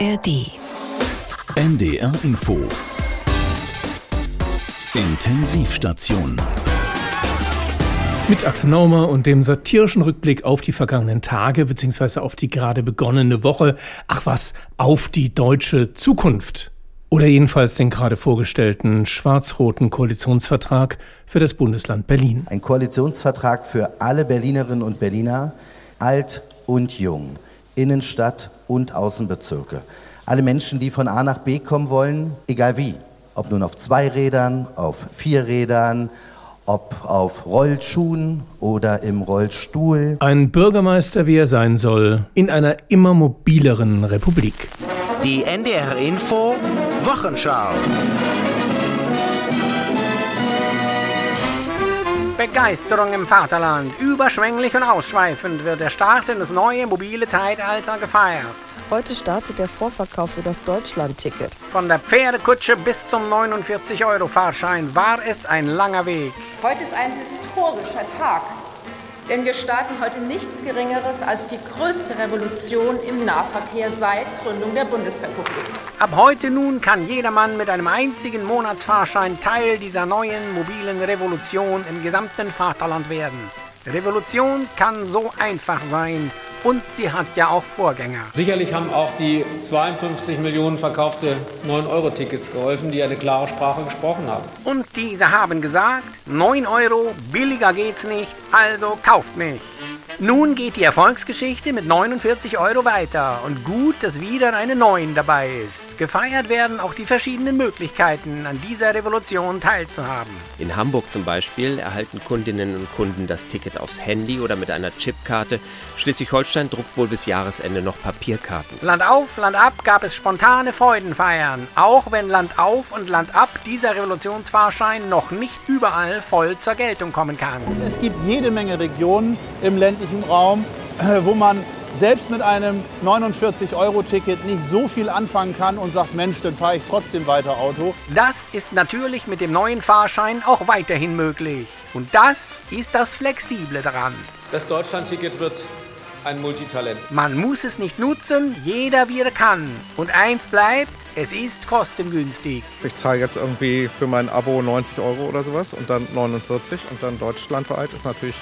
ARD. NDR Info. Intensivstation. Mit Axel Naumer und dem satirischen Rückblick auf die vergangenen Tage bzw. auf die gerade begonnene Woche. Ach was, auf die deutsche Zukunft. Oder jedenfalls den gerade vorgestellten schwarz-roten Koalitionsvertrag für das Bundesland Berlin. Ein Koalitionsvertrag für alle Berlinerinnen und Berliner, alt und jung, Innenstadt und Außenbezirke. Alle Menschen, die von A nach B kommen wollen, egal wie. Ob nun auf zwei Rädern, auf vier Rädern, ob auf Rollschuhen oder im Rollstuhl. Ein Bürgermeister, wie er sein soll, in einer immer mobileren Republik. Die NDR Info Wochenschau. Begeisterung im Vaterland. Überschwänglich und ausschweifend wird der Start in das neue mobile Zeitalter gefeiert. Heute startet der Vorverkauf für das Deutschland-Ticket. Von der Pferdekutsche bis zum 49-Euro-Fahrschein war es ein langer Weg. Heute ist ein historischer Tag, denn wir starten heute nichts Geringeres als die größte Revolution im Nahverkehr seit Gründung der Bundesrepublik. Ab heute nun kann jedermann mit einem einzigen Monatsfahrschein Teil dieser neuen mobilen Revolution im gesamten Vaterland werden. Revolution kann so einfach sein und sie hat ja auch Vorgänger. Sicherlich haben auch die 52 Millionen verkaufte 9-Euro-Tickets geholfen, die eine klare Sprache gesprochen haben. Und diese haben gesagt, 9 Euro, billiger geht's nicht, also kauft mich. Nun geht die Erfolgsgeschichte mit 49 Euro weiter und gut, dass wieder eine 9 dabei ist. Gefeiert werden auch die verschiedenen Möglichkeiten, an dieser Revolution teilzuhaben. In Hamburg zum Beispiel erhalten Kundinnen und Kunden das Ticket aufs Handy oder mit einer Chipkarte. Schleswig-Holstein druckt wohl bis Jahresende noch Papierkarten. Land auf, Land ab gab es spontane Freudenfeiern, auch wenn Land auf und Land ab dieser Revolutionsfahrschein noch nicht überall voll zur Geltung kommen kann. Es gibt jede Menge Regionen im ländlichen Raum, wo man selbst mit einem 49-Euro-Ticket nicht so viel anfangen kann und sagt, Mensch, dann fahre ich trotzdem weiter Auto. Das ist natürlich mit dem neuen Fahrschein auch weiterhin möglich. Und das ist das Flexible daran. Das Deutschland-Ticket wird ein Multitalent. Man muss es nicht nutzen, jeder wie er kann. Und eins bleibt, es ist kostengünstig. Ich zahle jetzt irgendwie für mein Abo 90 Euro oder sowas und dann 49 und dann deutschlandweit ist natürlich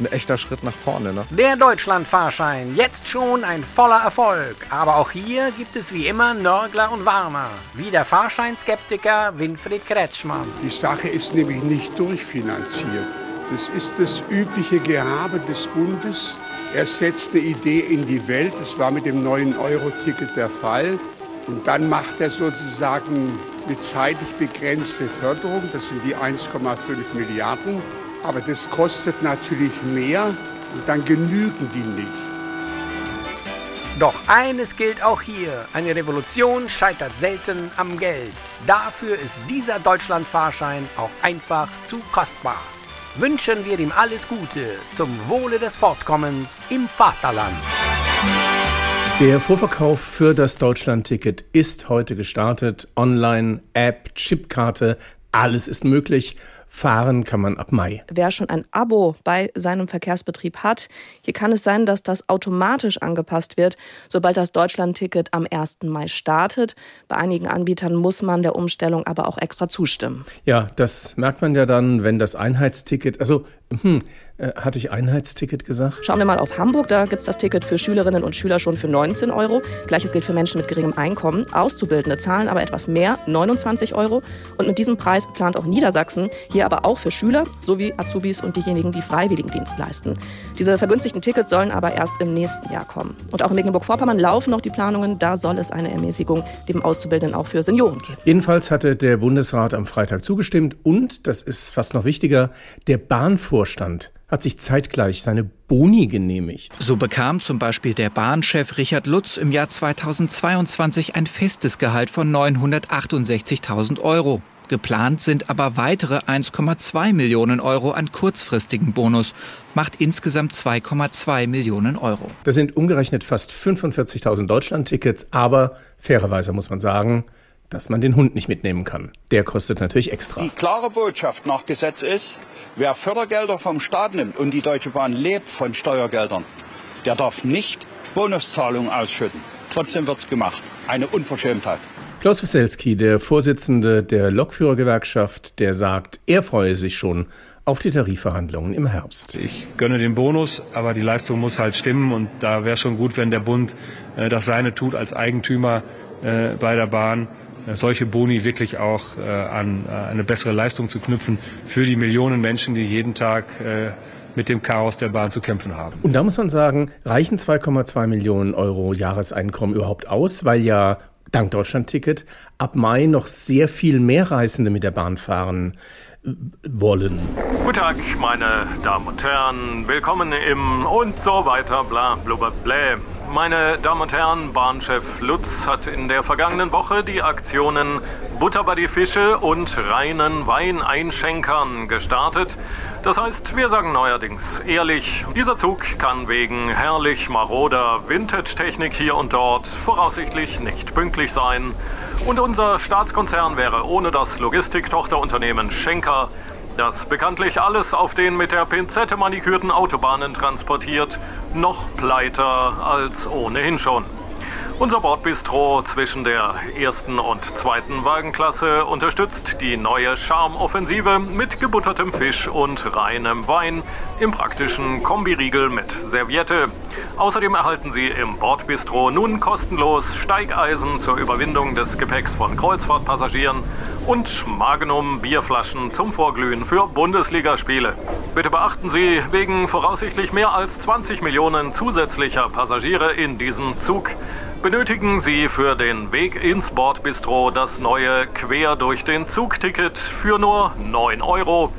ein echter Schritt nach vorne. Ne? Der Deutschlandfahrschein, jetzt schon ein voller Erfolg. Aber auch hier gibt es wie immer Nörgler und Warner. Wie der Fahrscheinskeptiker Winfried Kretschmann. Die Sache ist nämlich nicht durchfinanziert. Das ist das übliche Gehabe des Bundes. Er setzt eine Idee in die Welt. Das war mit dem 9-Euro-Ticket der Fall. Und dann macht er sozusagen eine zeitlich begrenzte Förderung. Das sind die 1,5 Milliarden. Aber das kostet natürlich mehr und dann genügen die nicht. Doch eines gilt auch hier. Eine Revolution scheitert selten am Geld. Dafür ist dieser Deutschlandfahrschein auch einfach zu kostbar. Wünschen wir ihm alles Gute zum Wohle des Fortkommens im Vaterland. Der Vorverkauf für das Deutschlandticket ist heute gestartet. Online, App, Chipkarte, alles ist möglich. Fahren kann man ab Mai. Wer schon ein Abo bei seinem Verkehrsbetrieb hat, hier kann es sein, dass das automatisch angepasst wird, sobald das Deutschlandticket am 1. Mai startet. Bei einigen Anbietern muss man der Umstellung aber auch extra zustimmen. Ja, das merkt man ja dann, wenn das Einheitsticket, also hm, äh, hatte ich Einheitsticket gesagt? Schauen wir mal auf Hamburg. Da gibt es das Ticket für Schülerinnen und Schüler schon für 19 Euro. Gleiches gilt für Menschen mit geringem Einkommen. Auszubildende zahlen aber etwas mehr, 29 Euro. Und mit diesem Preis plant auch Niedersachsen hier aber auch für Schüler sowie Azubis und diejenigen, die Freiwilligendienst leisten. Diese vergünstigten Tickets sollen aber erst im nächsten Jahr kommen. Und auch in Mecklenburg-Vorpommern laufen noch die Planungen. Da soll es eine Ermäßigung dem Auszubildenden auch für Senioren geben. Jedenfalls hatte der Bundesrat am Freitag zugestimmt und, das ist fast noch wichtiger, der Bahnvorstand hat sich zeitgleich seine Boni genehmigt. So bekam zum Beispiel der Bahnchef Richard Lutz im Jahr 2022 ein festes Gehalt von 968.000 Euro. Geplant sind aber weitere 1,2 Millionen Euro an kurzfristigen Bonus, macht insgesamt 2,2 Millionen Euro. Das sind umgerechnet fast 45.000 Deutschland-Tickets, aber fairerweise muss man sagen, dass man den Hund nicht mitnehmen kann. Der kostet natürlich extra. Die klare Botschaft nach Gesetz ist, wer Fördergelder vom Staat nimmt und die Deutsche Bahn lebt von Steuergeldern, der darf nicht Bonuszahlungen ausschütten. Trotzdem wird es gemacht. Eine Unverschämtheit. Klaus Wieselski, der Vorsitzende der Lokführergewerkschaft, der sagt, er freue sich schon auf die Tarifverhandlungen im Herbst. Ich gönne den Bonus, aber die Leistung muss halt stimmen und da wäre schon gut, wenn der Bund äh, das seine tut als Eigentümer äh, bei der Bahn solche Boni wirklich auch äh, an äh, eine bessere Leistung zu knüpfen für die Millionen Menschen, die jeden Tag äh, mit dem Chaos der Bahn zu kämpfen haben. Und da muss man sagen, reichen 2,2 Millionen Euro Jahreseinkommen überhaupt aus, weil ja dank Deutschlandticket ab Mai noch sehr viel mehr Reisende mit der Bahn fahren äh, wollen. Guten Tag, meine Damen und Herren. Willkommen im und so weiter, bla blubber blä. Meine Damen und Herren, Bahnchef Lutz hat in der vergangenen Woche die Aktionen Butter bei die Fische und reinen Wein einschenkern gestartet. Das heißt, wir sagen neuerdings ehrlich, dieser Zug kann wegen herrlich maroder Vintage-Technik hier und dort voraussichtlich nicht pünktlich sein. Und unser Staatskonzern wäre ohne das Logistiktochterunternehmen Schenker das bekanntlich alles auf den mit der Pinzette manikürten Autobahnen transportiert, noch pleiter als ohnehin schon. Unser Bordbistro zwischen der ersten und zweiten Wagenklasse unterstützt die neue Charmoffensive mit gebuttertem Fisch und reinem Wein im praktischen Kombiriegel mit Serviette. Außerdem erhalten Sie im Bordbistro nun kostenlos Steigeisen zur Überwindung des Gepäcks von Kreuzfahrtpassagieren und Magnum Bierflaschen zum Vorglühen für Bundesligaspiele. Bitte beachten Sie, wegen voraussichtlich mehr als 20 Millionen zusätzlicher Passagiere in diesem Zug benötigen Sie für den Weg ins Bordbistro das neue Quer durch den Zug-Ticket für nur 9 Euro,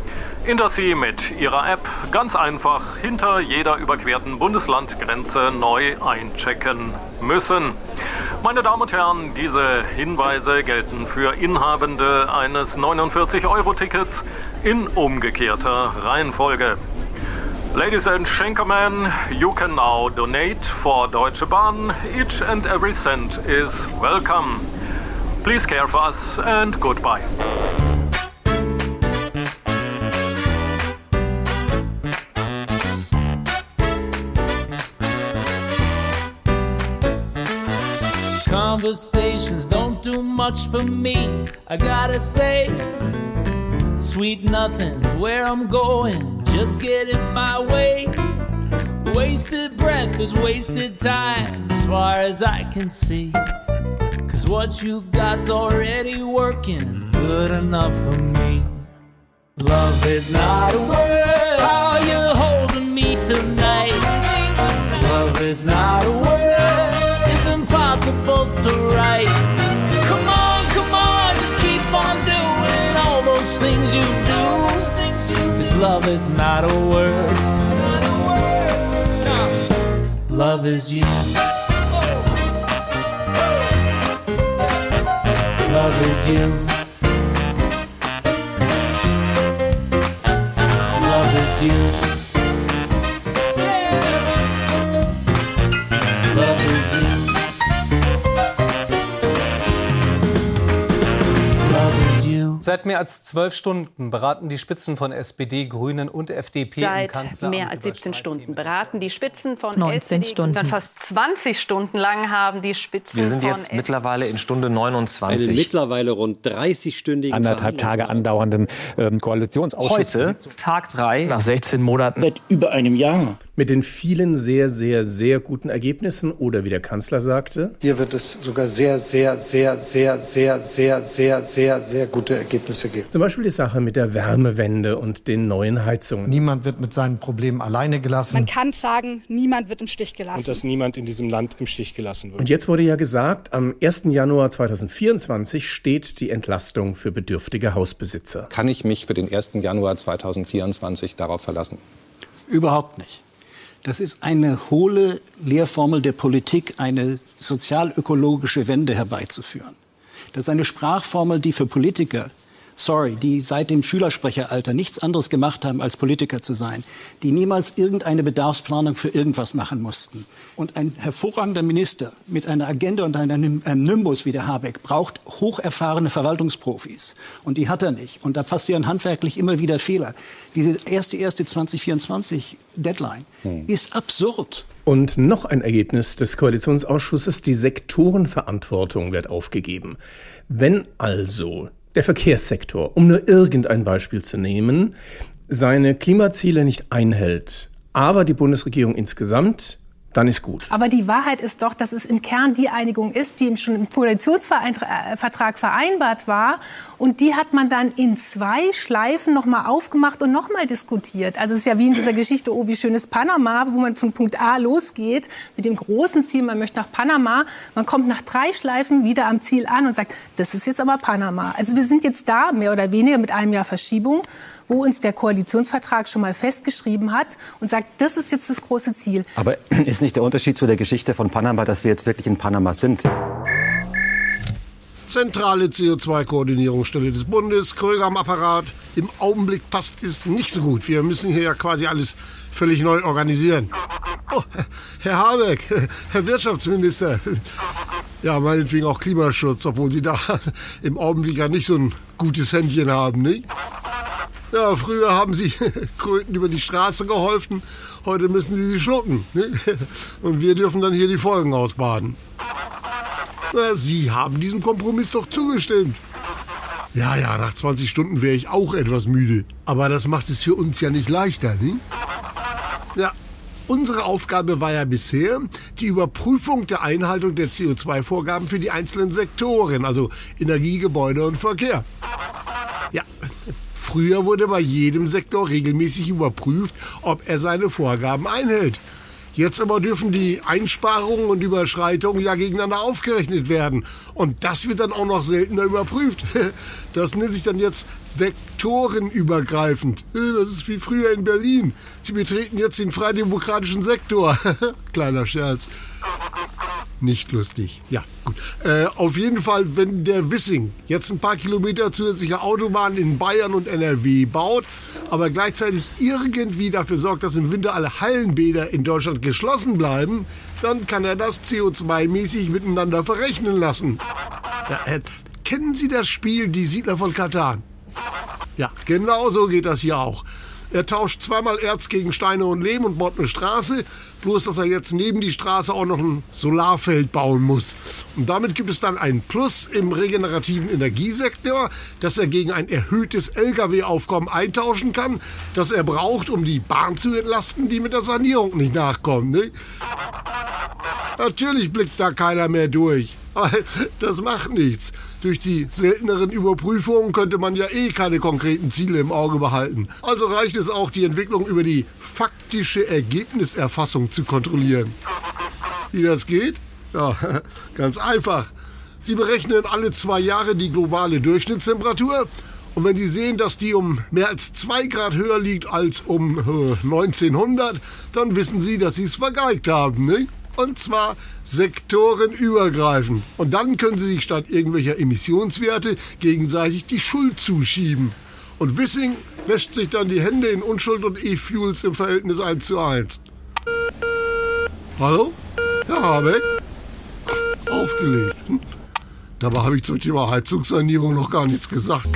in das Sie mit Ihrer App ganz einfach hinter jeder überquerten Bundeslandgrenze neu einchecken müssen. Meine Damen und Herren, diese Hinweise gelten für Inhabende eines 49-Euro-Tickets in umgekehrter Reihenfolge. Ladies and gentlemen, you can now donate for Deutsche Bahn. Each and every cent is welcome. Please care for us and goodbye. Conversations don't do much for me, I gotta say. Sweet nothing's where I'm going, just get in my way. Wasted breath is wasted time, as far as I can see. Cause what you got's already working, good enough for me. Love is not a word, how you holding me tonight. Love is not a word, impossible to write. Come on, come on, just keep on doing all those things you do. Cause love is not a word. Not a word. Love is you. Love is you. Love is you. Seit mehr als zwölf Stunden beraten die Spitzen von SPD, Grünen und FDP im Seit Kanzleramt. mehr als 17 Stunden beraten die Spitzen von 19 SPD. Stunden. Dann fast 20 Stunden lang haben die Spitzen Wir sind von jetzt mittlerweile in Stunde Einen 29. mittlerweile rund 30-stündigen anderthalb Tage andauernden ähm, Koalitionsausschuss. Heute, Tag 3, nach 16 Monaten. Seit über einem Jahr. Mit den vielen sehr, sehr, sehr guten Ergebnissen oder wie der Kanzler sagte, Hier wird es sogar sehr, sehr, sehr, sehr, sehr, sehr, sehr, sehr, sehr gute Ergebnisse geben. zum Beispiel die Sache mit der Wärmewende und den neuen Heizungen. Niemand wird mit seinen Problemen alleine gelassen. Man kann sagen, niemand wird im Stich gelassen. und dass niemand in diesem Land im Stich gelassen wird. Und jetzt wurde ja gesagt, am 1. Januar 2024 steht die Entlastung für bedürftige Hausbesitzer. Kann ich mich für den 1. Januar 2024 darauf verlassen? Überhaupt nicht. Das ist eine hohle Lehrformel der Politik, eine sozialökologische Wende herbeizuführen. Das ist eine Sprachformel, die für Politiker sorry, die seit dem Schülersprecheralter nichts anderes gemacht haben, als Politiker zu sein, die niemals irgendeine Bedarfsplanung für irgendwas machen mussten. Und ein hervorragender Minister mit einer Agenda und einem, einem Nimbus wie der Habeck braucht hocherfahrene Verwaltungsprofis. Und die hat er nicht. Und da passieren handwerklich immer wieder Fehler. Diese erste, erste 2024 Deadline hm. ist absurd. Und noch ein Ergebnis des Koalitionsausschusses, die Sektorenverantwortung wird aufgegeben. Wenn also der Verkehrssektor, um nur irgendein Beispiel zu nehmen, seine Klimaziele nicht einhält, aber die Bundesregierung insgesamt dann ist gut. Aber die Wahrheit ist doch, dass es im Kern die Einigung ist, die schon im Koalitionsvertrag vereinbart war. Und die hat man dann in zwei Schleifen noch mal aufgemacht und noch mal diskutiert. Also es ist ja wie in dieser Geschichte, oh, wie schön ist Panama, wo man von Punkt A losgeht mit dem großen Ziel, man möchte nach Panama. Man kommt nach drei Schleifen wieder am Ziel an und sagt, das ist jetzt aber Panama. Also wir sind jetzt da, mehr oder weniger mit einem Jahr Verschiebung, wo uns der Koalitionsvertrag schon mal festgeschrieben hat und sagt, das ist jetzt das große Ziel. Aber ist ist nicht der Unterschied zu der Geschichte von Panama, dass wir jetzt wirklich in Panama sind? Zentrale CO2-Koordinierungsstelle des Bundes, Kröger am Apparat. Im Augenblick passt es nicht so gut. Wir müssen hier ja quasi alles völlig neu organisieren. Oh, Herr Habeck, Herr Wirtschaftsminister. Ja, meinetwegen auch Klimaschutz, obwohl Sie da im Augenblick ja nicht so ein gutes Händchen haben, nicht? Ja, früher haben sie Kröten über die Straße geholfen, heute müssen sie sie schlucken. Ne? Und wir dürfen dann hier die Folgen ausbaden. Na, sie haben diesem Kompromiss doch zugestimmt. Ja, ja, nach 20 Stunden wäre ich auch etwas müde. Aber das macht es für uns ja nicht leichter, ne? Ja, unsere Aufgabe war ja bisher die Überprüfung der Einhaltung der CO2-Vorgaben für die einzelnen Sektoren, also Energie, Gebäude und Verkehr. Ja, Früher wurde bei jedem Sektor regelmäßig überprüft, ob er seine Vorgaben einhält. Jetzt aber dürfen die Einsparungen und Überschreitungen ja gegeneinander aufgerechnet werden. Und das wird dann auch noch seltener überprüft. Das nennt sich dann jetzt sektorenübergreifend. Das ist wie früher in Berlin. Sie betreten jetzt den freidemokratischen Sektor. Kleiner Scherz. Nicht lustig. Ja, gut. Äh, auf jeden Fall, wenn der Wissing jetzt ein paar Kilometer zusätzliche Autobahnen in Bayern und NRW baut, aber gleichzeitig irgendwie dafür sorgt, dass im Winter alle Hallenbäder in Deutschland geschlossen bleiben, dann kann er das CO2-mäßig miteinander verrechnen lassen. Ja, äh, kennen Sie das Spiel Die Siedler von Katan? Ja, genau so geht das hier auch. Er tauscht zweimal Erz gegen Steine und Lehm und baut eine Straße, bloß dass er jetzt neben die Straße auch noch ein Solarfeld bauen muss. Und damit gibt es dann ein Plus im regenerativen Energiesektor, das er gegen ein erhöhtes Lkw-Aufkommen eintauschen kann, das er braucht, um die Bahn zu entlasten, die mit der Sanierung nicht nachkommt. Ne? Natürlich blickt da keiner mehr durch. Das macht nichts. Durch die selteneren Überprüfungen könnte man ja eh keine konkreten Ziele im Auge behalten. Also reicht es auch, die Entwicklung über die faktische Ergebniserfassung zu kontrollieren. Wie das geht? Ja, ganz einfach. Sie berechnen alle zwei Jahre die globale Durchschnittstemperatur und wenn Sie sehen, dass die um mehr als zwei Grad höher liegt als um äh, 1900, dann wissen Sie, dass Sie es vergeigt haben, nicht? Und zwar sektorenübergreifend. Und dann können Sie sich statt irgendwelcher Emissionswerte gegenseitig die Schuld zuschieben. Und Wissing wäscht sich dann die Hände in Unschuld und E-Fuels im Verhältnis 1 zu 1. Hallo? Herr Habeck? Aufgelegt. Hm? Dabei habe ich zum Thema Heizungssanierung noch gar nichts gesagt.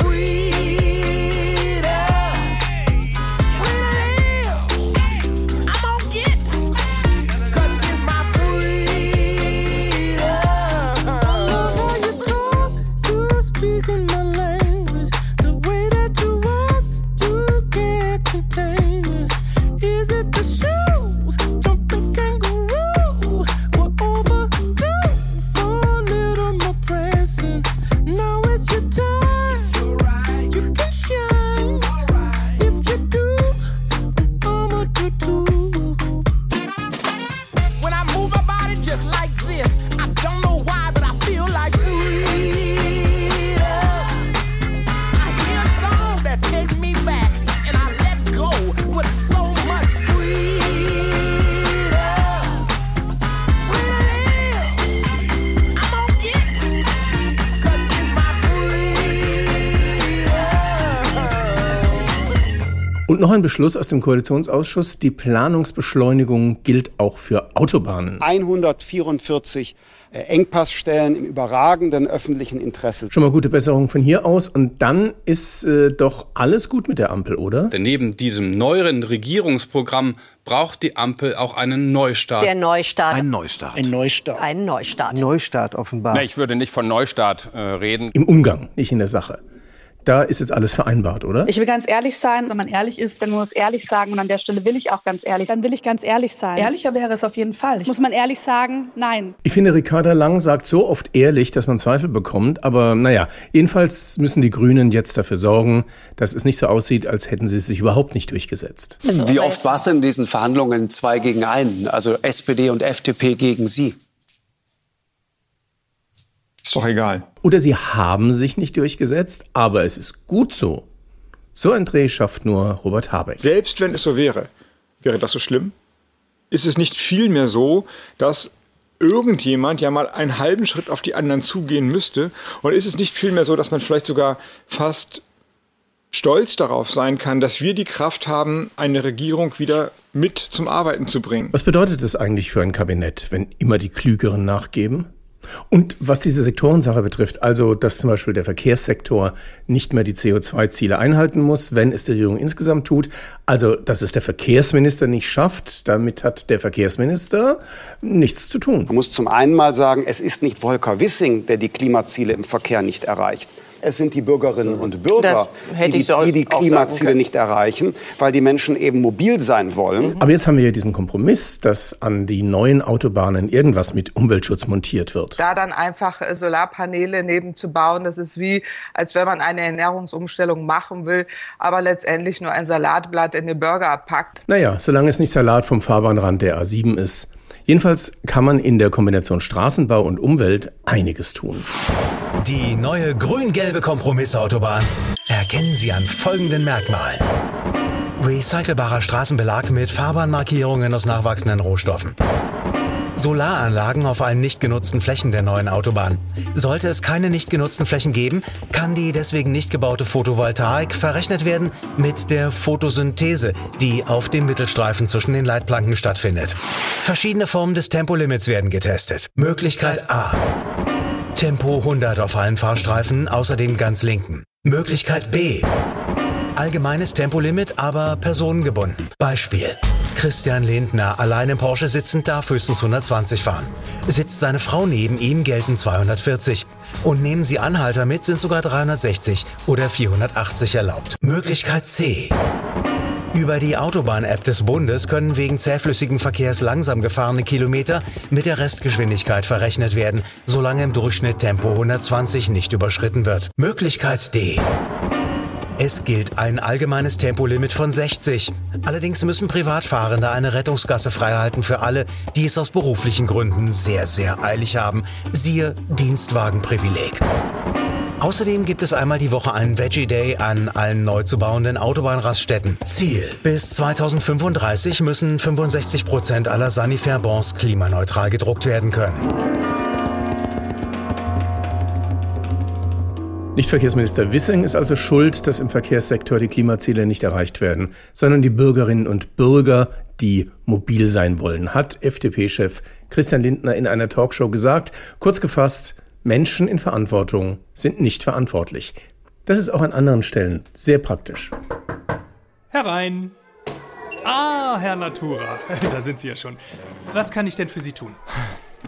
Noch ein Beschluss aus dem Koalitionsausschuss. Die Planungsbeschleunigung gilt auch für Autobahnen. 144 äh, Engpassstellen im überragenden öffentlichen Interesse. Schon mal gute Besserung von hier aus. Und dann ist äh, doch alles gut mit der Ampel, oder? Denn neben diesem neueren Regierungsprogramm braucht die Ampel auch einen Neustart. Der Neustart. Ein Neustart. Ein Neustart. Ein Neustart. Neustart offenbar. Na, ich würde nicht von Neustart äh, reden. Im Umgang, nicht in der Sache. Da ist jetzt alles vereinbart, oder? Ich will ganz ehrlich sein, wenn man ehrlich ist, dann muss ehrlich sagen und an der Stelle will ich auch ganz ehrlich. Dann will ich ganz ehrlich sein. Ehrlicher wäre es auf jeden Fall. Muss man ehrlich sagen, nein. Ich finde, Ricarda Lang sagt so oft ehrlich, dass man Zweifel bekommt. Aber naja, jedenfalls müssen die Grünen jetzt dafür sorgen, dass es nicht so aussieht, als hätten sie es sich überhaupt nicht durchgesetzt. Wie oft war es denn in diesen Verhandlungen zwei gegen einen? Also SPD und FDP gegen Sie? Ist doch egal. Oder sie haben sich nicht durchgesetzt, aber es ist gut so. So ein Dreh schafft nur Robert Habeck. Selbst wenn es so wäre, wäre das so schlimm? Ist es nicht vielmehr so, dass irgendjemand ja mal einen halben Schritt auf die anderen zugehen müsste? Und ist es nicht vielmehr so, dass man vielleicht sogar fast stolz darauf sein kann, dass wir die Kraft haben, eine Regierung wieder mit zum Arbeiten zu bringen? Was bedeutet das eigentlich für ein Kabinett, wenn immer die Klügeren nachgeben? Und was diese Sektorensache betrifft, also dass zum Beispiel der Verkehrssektor nicht mehr die CO2-Ziele einhalten muss, wenn es die Regierung insgesamt tut, also dass es der Verkehrsminister nicht schafft, damit hat der Verkehrsminister nichts zu tun. Man muss zum einen mal sagen, es ist nicht Volker Wissing, der die Klimaziele im Verkehr nicht erreicht. Es sind die Bürgerinnen und Bürger, die so die, die sagen Klimaziele nicht erreichen, weil die Menschen eben mobil sein wollen. Aber jetzt haben wir ja diesen Kompromiss, dass an die neuen Autobahnen irgendwas mit Umweltschutz montiert wird. Da dann einfach äh, Solarpaneele nebenzubauen, das ist wie, als wenn man eine Ernährungsumstellung machen will, aber letztendlich nur ein Salatblatt in den Burger packt. Naja, solange es nicht Salat vom Fahrbahnrand der A7 ist. Jedenfalls kann man in der Kombination Straßenbau und Umwelt einiges tun. Die neue grün-gelbe Kompromissautobahn erkennen Sie an folgenden Merkmalen. Recycelbarer Straßenbelag mit Fahrbahnmarkierungen aus nachwachsenden Rohstoffen. Solaranlagen auf allen nicht genutzten Flächen der neuen Autobahn. Sollte es keine nicht genutzten Flächen geben, kann die deswegen nicht gebaute Photovoltaik verrechnet werden mit der Photosynthese, die auf dem Mittelstreifen zwischen den Leitplanken stattfindet. Verschiedene Formen des Tempolimits werden getestet. Möglichkeit A. Tempo 100 auf allen Fahrstreifen, außer dem ganz linken. Möglichkeit B. Allgemeines Tempolimit, aber personengebunden. Beispiel. Christian Lindner, allein im Porsche sitzend, darf höchstens 120 fahren. Sitzt seine Frau neben ihm, gelten 240. Und nehmen Sie Anhalter mit, sind sogar 360 oder 480 erlaubt. Möglichkeit C. Über die Autobahn-App des Bundes können wegen zähflüssigen Verkehrs langsam gefahrene Kilometer mit der Restgeschwindigkeit verrechnet werden, solange im Durchschnitt Tempo 120 nicht überschritten wird. Möglichkeit D. Es gilt ein allgemeines Tempolimit von 60. Allerdings müssen Privatfahrende eine Rettungsgasse freihalten für alle, die es aus beruflichen Gründen sehr, sehr eilig haben. Siehe Dienstwagenprivileg. Außerdem gibt es einmal die Woche einen Veggie Day an allen neu zu bauenden Autobahnraststätten. Ziel. Bis 2035 müssen 65 Prozent aller Sanifair-Bons klimaneutral gedruckt werden können. Nicht Verkehrsminister Wissing ist also schuld, dass im Verkehrssektor die Klimaziele nicht erreicht werden, sondern die Bürgerinnen und Bürger, die mobil sein wollen, hat FDP-Chef Christian Lindner in einer Talkshow gesagt. Kurz gefasst, Menschen in Verantwortung sind nicht verantwortlich. Das ist auch an anderen Stellen sehr praktisch. Herein. Ah, Herr Natura, da sind Sie ja schon. Was kann ich denn für Sie tun?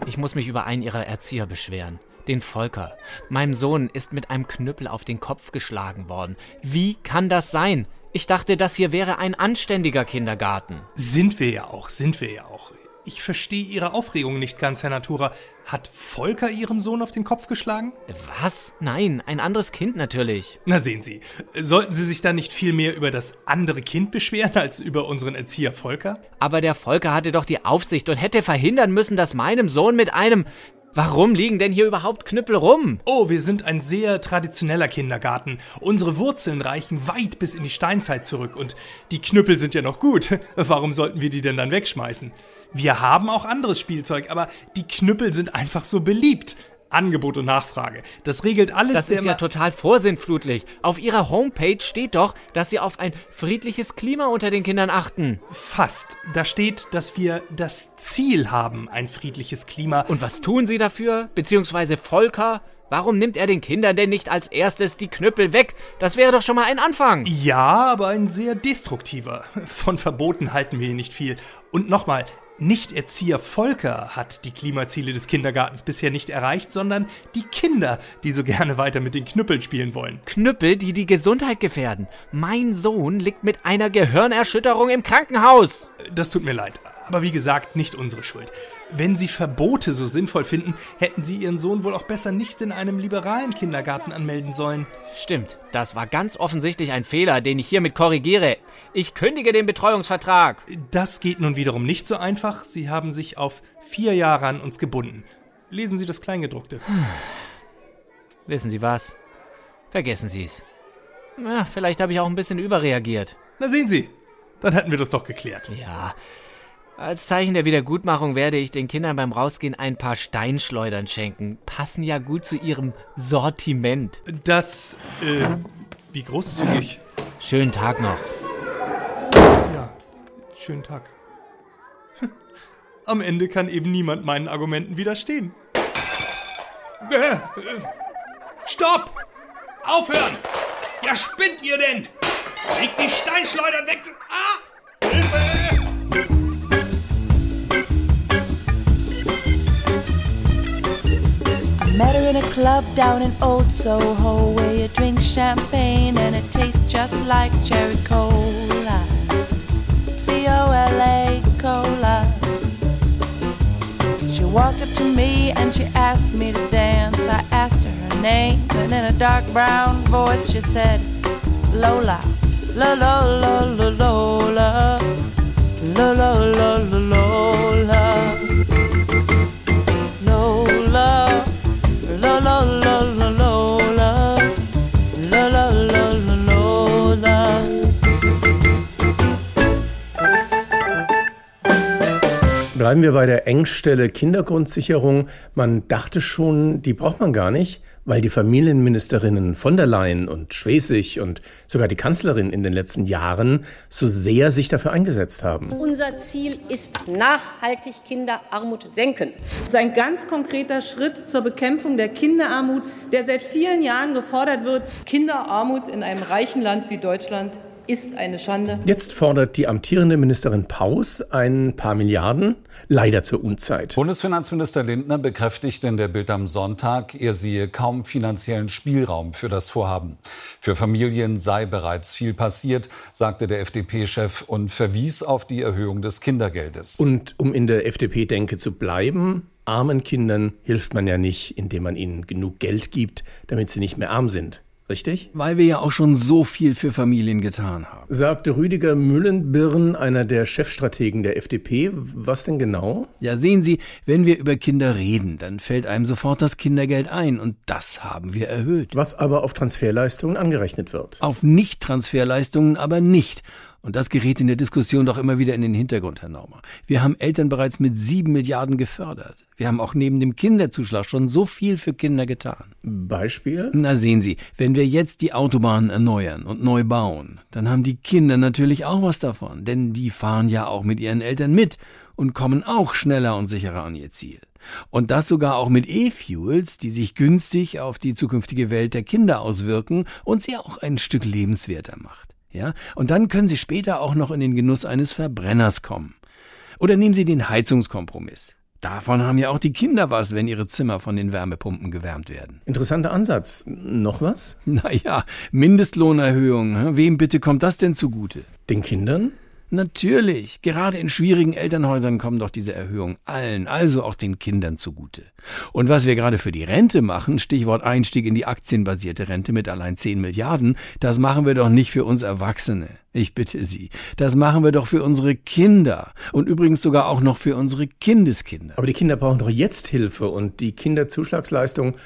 Ich muss mich über einen Ihrer Erzieher beschweren. Den Volker. Meinem Sohn ist mit einem Knüppel auf den Kopf geschlagen worden. Wie kann das sein? Ich dachte, das hier wäre ein anständiger Kindergarten. Sind wir ja auch, sind wir ja auch. Ich verstehe Ihre Aufregung nicht ganz, Herr Natura. Hat Volker Ihrem Sohn auf den Kopf geschlagen? Was? Nein, ein anderes Kind natürlich. Na sehen Sie, sollten Sie sich dann nicht viel mehr über das andere Kind beschweren als über unseren Erzieher Volker? Aber der Volker hatte doch die Aufsicht und hätte verhindern müssen, dass meinem Sohn mit einem. Warum liegen denn hier überhaupt Knüppel rum? Oh, wir sind ein sehr traditioneller Kindergarten. Unsere Wurzeln reichen weit bis in die Steinzeit zurück und die Knüppel sind ja noch gut. Warum sollten wir die denn dann wegschmeißen? Wir haben auch anderes Spielzeug, aber die Knüppel sind einfach so beliebt. Angebot und Nachfrage. Das regelt alles. Das ist ja total vorsinnflutlich. Auf Ihrer Homepage steht doch, dass Sie auf ein friedliches Klima unter den Kindern achten. Fast. Da steht, dass wir das Ziel haben, ein friedliches Klima. Und was tun Sie dafür? Beziehungsweise Volker? Warum nimmt er den Kindern denn nicht als erstes die Knüppel weg? Das wäre doch schon mal ein Anfang. Ja, aber ein sehr destruktiver. Von Verboten halten wir hier nicht viel. Und nochmal, Nichterzieher Volker hat die Klimaziele des Kindergartens bisher nicht erreicht, sondern die Kinder, die so gerne weiter mit den Knüppeln spielen wollen. Knüppel, die die Gesundheit gefährden. Mein Sohn liegt mit einer Gehirnerschütterung im Krankenhaus. Das tut mir leid, aber wie gesagt, nicht unsere Schuld. Wenn Sie Verbote so sinnvoll finden, hätten Sie Ihren Sohn wohl auch besser nicht in einem liberalen Kindergarten anmelden sollen. Stimmt, das war ganz offensichtlich ein Fehler, den ich hiermit korrigiere. Ich kündige den Betreuungsvertrag. Das geht nun wiederum nicht so einfach. Sie haben sich auf vier Jahre an uns gebunden. Lesen Sie das Kleingedruckte. Wissen Sie was? Vergessen Sie es. Ja, vielleicht habe ich auch ein bisschen überreagiert. Na sehen Sie, dann hätten wir das doch geklärt. Ja, als Zeichen der Wiedergutmachung werde ich den Kindern beim Rausgehen ein paar Steinschleudern schenken. Passen ja gut zu ihrem Sortiment. Das, äh, wie großzügig. Schönen Tag noch. Ja, schönen Tag. Am Ende kann eben niemand meinen Argumenten widerstehen. Äh, äh, stopp! Aufhören! Ja, spinnt ihr denn? Legt die Steinschleudern weg! Ah! Met her in a club down in Old Soho where you drink champagne and it tastes just like cherry cola. C O L A cola. She walked up to me and she asked me to dance. I asked her her name and in a dark brown voice she said, Lola. La la la la Lola. La la la la Lola. Bleiben wir bei der Engstelle Kindergrundsicherung. Man dachte schon, die braucht man gar nicht, weil die Familienministerinnen von der Leyen und Schwesig und sogar die Kanzlerin in den letzten Jahren so sehr sich dafür eingesetzt haben. Unser Ziel ist nachhaltig Kinderarmut senken. Das ist ein ganz konkreter Schritt zur Bekämpfung der Kinderarmut, der seit vielen Jahren gefordert wird. Kinderarmut in einem reichen Land wie Deutschland ist eine Schande. Jetzt fordert die amtierende Ministerin Paus ein paar Milliarden, leider zur Unzeit. Bundesfinanzminister Lindner bekräftigt in der Bild am Sonntag, er sehe kaum finanziellen Spielraum für das Vorhaben. Für Familien sei bereits viel passiert, sagte der FDP-Chef und verwies auf die Erhöhung des Kindergeldes. Und um in der FDP-Denke zu bleiben, armen Kindern hilft man ja nicht, indem man ihnen genug Geld gibt, damit sie nicht mehr arm sind. Richtig? Weil wir ja auch schon so viel für Familien getan haben. Sagte Rüdiger Müllenbirn, einer der Chefstrategen der FDP. Was denn genau? Ja, sehen Sie, wenn wir über Kinder reden, dann fällt einem sofort das Kindergeld ein und das haben wir erhöht. Was aber auf Transferleistungen angerechnet wird. Auf Nicht-Transferleistungen aber nicht. Und das gerät in der Diskussion doch immer wieder in den Hintergrund, Herr Naumer. Wir haben Eltern bereits mit sieben Milliarden gefördert. Wir haben auch neben dem Kinderzuschlag schon so viel für Kinder getan. Beispiel? Na sehen Sie, wenn wir jetzt die Autobahnen erneuern und neu bauen, dann haben die Kinder natürlich auch was davon, denn die fahren ja auch mit ihren Eltern mit und kommen auch schneller und sicherer an ihr Ziel. Und das sogar auch mit E-Fuels, die sich günstig auf die zukünftige Welt der Kinder auswirken und sie auch ein Stück lebenswerter macht. Ja? Und dann können Sie später auch noch in den Genuss eines Verbrenners kommen. Oder nehmen Sie den Heizungskompromiss. Davon haben ja auch die Kinder was, wenn ihre Zimmer von den Wärmepumpen gewärmt werden. Interessanter Ansatz. Noch was? Naja, Mindestlohnerhöhung. Wem bitte kommt das denn zugute? Den Kindern? Natürlich. Gerade in schwierigen Elternhäusern kommen doch diese Erhöhungen allen, also auch den Kindern zugute. Und was wir gerade für die Rente machen, Stichwort Einstieg in die aktienbasierte Rente mit allein 10 Milliarden, das machen wir doch nicht für uns Erwachsene. Ich bitte Sie. Das machen wir doch für unsere Kinder. Und übrigens sogar auch noch für unsere Kindeskinder. Aber die Kinder brauchen doch jetzt Hilfe und die Kinderzuschlagsleistung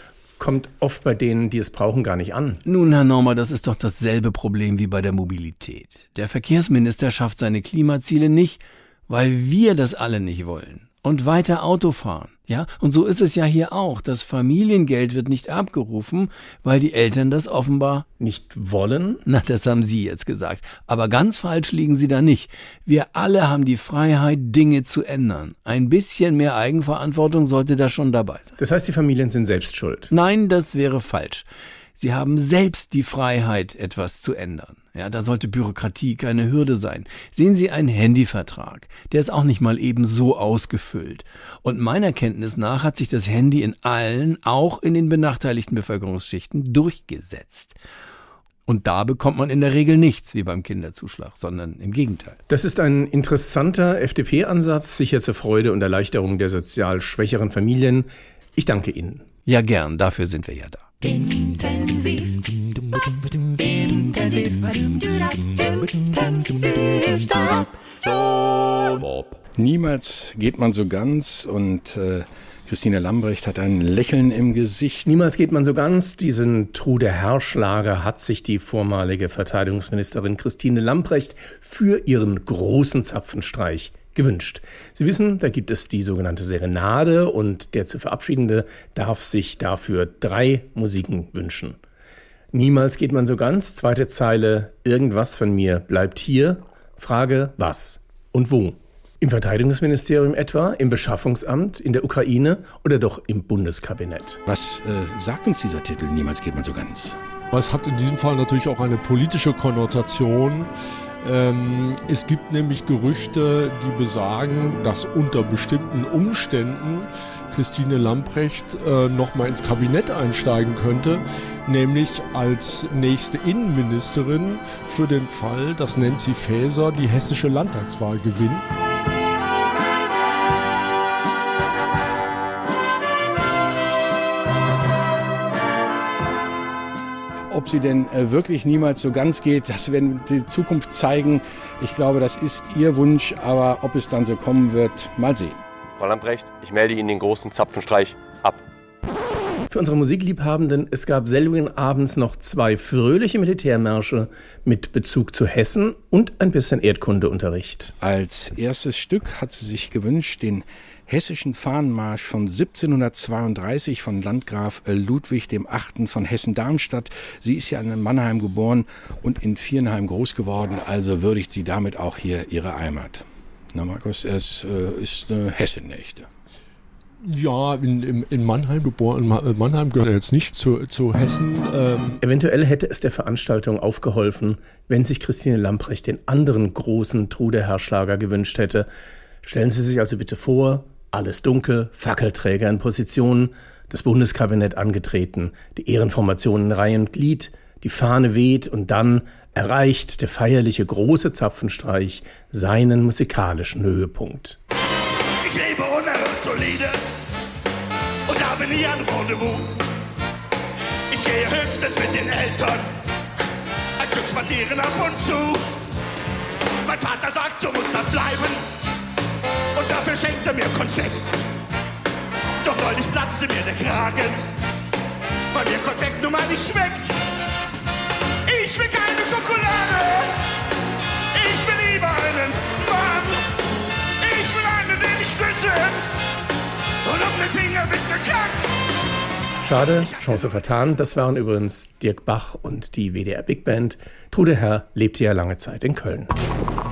kommt oft bei denen, die es brauchen, gar nicht an. Nun, Herr Normer, das ist doch dasselbe Problem wie bei der Mobilität. Der Verkehrsminister schafft seine Klimaziele nicht, weil wir das alle nicht wollen. Und weiter Auto fahren. Ja, und so ist es ja hier auch. Das Familiengeld wird nicht abgerufen, weil die Eltern das offenbar nicht wollen. Na, das haben Sie jetzt gesagt. Aber ganz falsch liegen Sie da nicht. Wir alle haben die Freiheit, Dinge zu ändern. Ein bisschen mehr Eigenverantwortung sollte da schon dabei sein. Das heißt, die Familien sind selbst schuld. Nein, das wäre falsch. Sie haben selbst die Freiheit, etwas zu ändern. Ja, da sollte Bürokratie keine Hürde sein. Sehen Sie einen Handyvertrag. Der ist auch nicht mal eben so ausgefüllt. Und meiner Kenntnis nach hat sich das Handy in allen, auch in den benachteiligten Bevölkerungsschichten, durchgesetzt. Und da bekommt man in der Regel nichts wie beim Kinderzuschlag, sondern im Gegenteil. Das ist ein interessanter FDP-Ansatz, sicher zur Freude und Erleichterung der sozial schwächeren Familien. Ich danke Ihnen. Ja, gern, dafür sind wir ja da. Intensiv. Intensiv. Intensiv. Stop. Niemals geht man so ganz und äh, Christine Lambrecht hat ein Lächeln im Gesicht. Niemals geht man so ganz. Diesen Trude Herrschlager hat sich die vormalige Verteidigungsministerin Christine Lambrecht für ihren großen Zapfenstreich gewünscht. Sie wissen, da gibt es die sogenannte Serenade und der zu Verabschiedende darf sich dafür drei Musiken wünschen. Niemals geht man so ganz. Zweite Zeile, irgendwas von mir bleibt hier. Frage, was und wo? Im Verteidigungsministerium etwa, im Beschaffungsamt, in der Ukraine oder doch im Bundeskabinett? Was äh, sagt uns dieser Titel, Niemals geht man so ganz? Es hat in diesem Fall natürlich auch eine politische Konnotation. Ähm, es gibt nämlich Gerüchte, die besagen, dass unter bestimmten Umständen Christine Lamprecht äh, nochmal ins Kabinett einsteigen könnte, nämlich als nächste Innenministerin für den Fall, dass Nancy Faeser die hessische Landtagswahl gewinnt. Ob sie denn äh, wirklich niemals so ganz geht, das werden die Zukunft zeigen. Ich glaube, das ist ihr Wunsch, aber ob es dann so kommen wird, mal sehen. Frau Lamprecht, ich melde Ihnen den großen Zapfenstreich ab. Für unsere Musikliebhabenden, es gab selbigen abends noch zwei fröhliche Militärmärsche mit Bezug zu Hessen und ein bisschen Erdkundeunterricht. Als erstes Stück hat sie sich gewünscht, den hessischen Fahnenmarsch von 1732 von Landgraf äh, Ludwig dem Achten von Hessen-Darmstadt. Sie ist ja in Mannheim geboren und in Vierenheim groß geworden, also würdigt sie damit auch hier ihre Heimat. Na Markus, es äh, ist eine Hessennächte. Ja, in, in, Mannheim geboren. Mannheim gehört jetzt nicht zu, zu Hessen. Ähm. Eventuell hätte es der Veranstaltung aufgeholfen, wenn sich Christine Lamprecht den anderen großen Trude Herrschlager gewünscht hätte. Stellen Sie sich also bitte vor, alles dunkel, Fackelträger in Position, das Bundeskabinett angetreten, die Ehrenformationen in Reihe und Glied, die Fahne weht und dann erreicht der feierliche große Zapfenstreich seinen musikalischen Höhepunkt. Ich lebe unerhört solide und habe nie ein Rendezvous. Ich gehe höchstens mit den Eltern ein Stück spazieren ab und zu. Mein Vater sagt, so muss das bleiben und dafür schenkt er mir Konfekt. Doch neulich platzte mir der Kragen, weil mir Konfekt nun mal nicht schmeckt. Ich will keine Schokolade, ich will lieber einen Mann. Ich will einen, den ich küsse und um den Finger mit mir kann. Schade, Chance vertan. Das waren übrigens Dirk Bach und die WDR Big Band. Trude Herr lebte ja lange Zeit in Köln.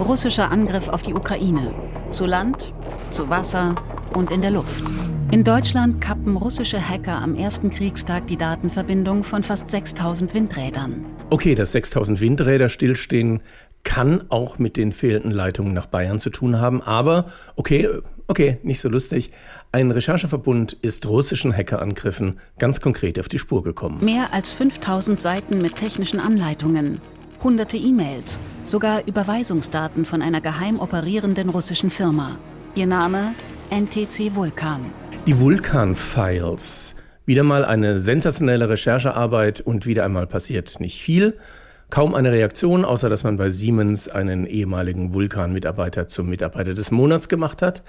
Russischer Angriff auf die Ukraine. Zu Land, zu Wasser und in der Luft. In Deutschland kappen russische Hacker am ersten Kriegstag die Datenverbindung von fast 6000 Windrädern. Okay, dass 6000 Windräder stillstehen, kann auch mit den fehlenden Leitungen nach Bayern zu tun haben. Aber okay, okay, nicht so lustig. Ein Rechercheverbund ist russischen Hackerangriffen ganz konkret auf die Spur gekommen. Mehr als 5000 Seiten mit technischen Anleitungen, hunderte E-Mails, sogar Überweisungsdaten von einer geheim operierenden russischen Firma. Ihr Name NTC Vulkan. Die Vulkan-Files. Wieder mal eine sensationelle Recherchearbeit und wieder einmal passiert nicht viel. Kaum eine Reaktion, außer dass man bei Siemens einen ehemaligen Vulkan-Mitarbeiter zum Mitarbeiter des Monats gemacht hat.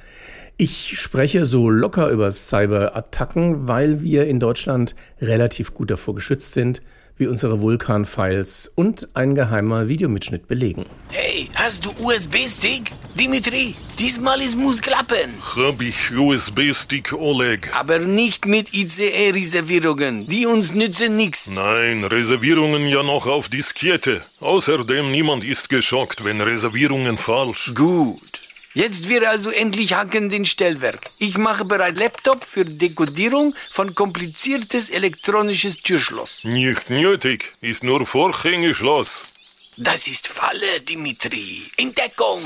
Ich spreche so locker über Cyberattacken, weil wir in Deutschland relativ gut davor geschützt sind. Wie unsere Vulkan-Files und ein geheimer Videomitschnitt belegen. Hey, hast du USB-Stick? Dimitri, diesmal es muss klappen. Hab ich USB-Stick, Oleg. Aber nicht mit ICE-Reservierungen. Die uns nützen nix. Nein, Reservierungen ja noch auf Diskette. Außerdem niemand ist geschockt, wenn Reservierungen falsch. Gut. Jetzt wir also endlich hacken den Stellwerk. Ich mache bereit Laptop für Dekodierung von kompliziertes elektronisches Türschloss. Nicht nötig, ist nur Vorhängeschloss. Das ist Falle, Dimitri. Entdeckung.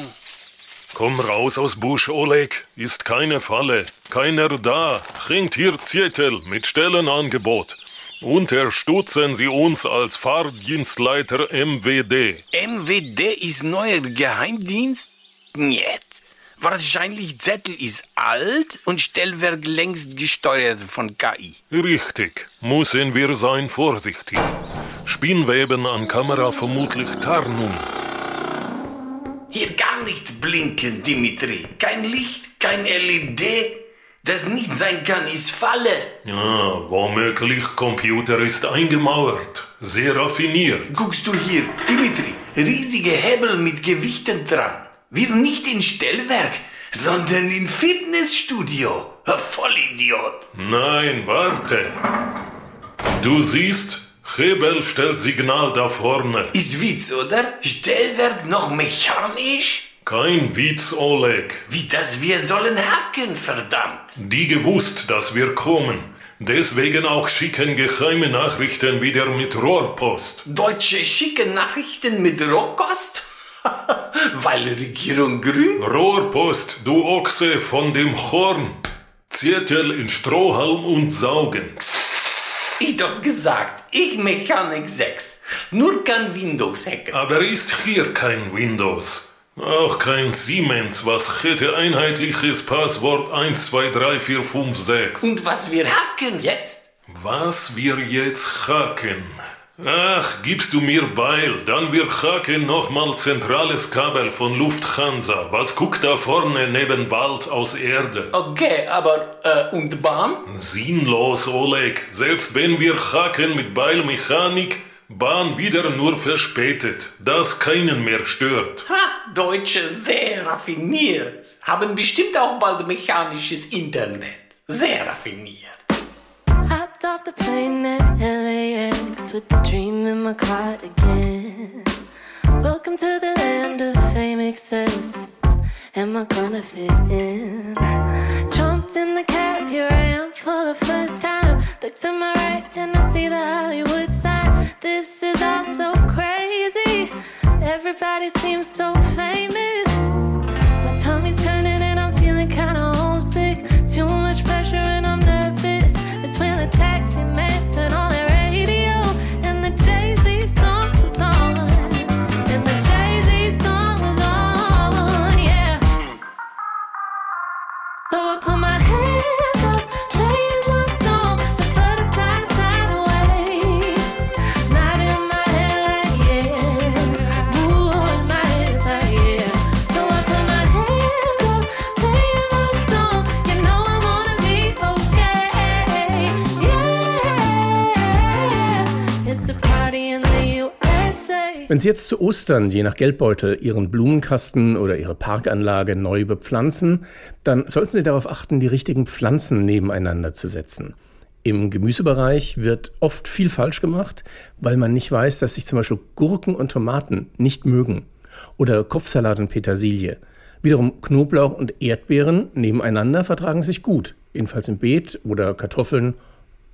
Komm raus aus Busch, Oleg. Ist keine Falle. Keiner da. Hängt hier Zettel mit Stellenangebot. Unterstützen Sie uns als Fahrdienstleiter MWD. MWD ist neuer Geheimdienst? Niet. Wahrscheinlich Zettel ist alt und Stellwerk längst gesteuert von KI. Richtig. Müssen wir sein vorsichtig. Spinnweben an Kamera vermutlich Tarnung. Hier gar nicht blinken, Dimitri. Kein Licht, kein LED. Das nicht sein kann, ist Falle. Ja, womöglich Computer ist eingemauert. Sehr raffiniert. Guckst du hier, Dimitri, riesige Hebel mit Gewichten dran. Wir nicht in Stellwerk, sondern in Fitnessstudio. Vollidiot. Nein, warte. Du siehst, Hebel stellt Signal da vorne. Ist Witz, oder? Stellwerk noch mechanisch? Kein Witz, Oleg. Wie das wir sollen hacken, verdammt. Die gewusst, dass wir kommen. Deswegen auch schicken geheime Nachrichten wieder mit Rohrpost. Deutsche schicke Nachrichten mit Rohrkost? Weil Regierung grün? Rohrpost, du Ochse von dem Horn. Zettel in Strohhalm und saugen. Ich doch gesagt, ich Mechanik 6. Nur kein Windows hacken. Aber ist hier kein Windows. Auch kein Siemens, was hätte einheitliches Passwort 123456. Und was wir hacken jetzt? Was wir jetzt hacken? Ach, gibst du mir Beil, dann wir hacken nochmal zentrales Kabel von Lufthansa. Was guckt da vorne neben Wald aus Erde? Okay, aber äh, und Bahn? Sinnlos, Oleg. Selbst wenn wir hacken mit Beilmechanik, Bahn wieder nur verspätet, das keinen mehr stört. Ha, Deutsche sehr raffiniert. Haben bestimmt auch bald mechanisches Internet. Sehr raffiniert. Hopped off the plane at LAX with the dream in my cardigan. Welcome to the land of fame excess. Am I gonna fit in? Jumped in the cab, here I am for the first time. Look to my right and I see the Hollywood sign. This is all so crazy. Everybody seems so famous. Wenn Sie jetzt zu Ostern je nach Geldbeutel Ihren Blumenkasten oder Ihre Parkanlage neu bepflanzen, dann sollten Sie darauf achten, die richtigen Pflanzen nebeneinander zu setzen. Im Gemüsebereich wird oft viel falsch gemacht, weil man nicht weiß, dass sich zum Beispiel Gurken und Tomaten nicht mögen. Oder Kopfsalat und Petersilie. Wiederum Knoblauch und Erdbeeren nebeneinander vertragen sich gut, jedenfalls im Beet oder Kartoffeln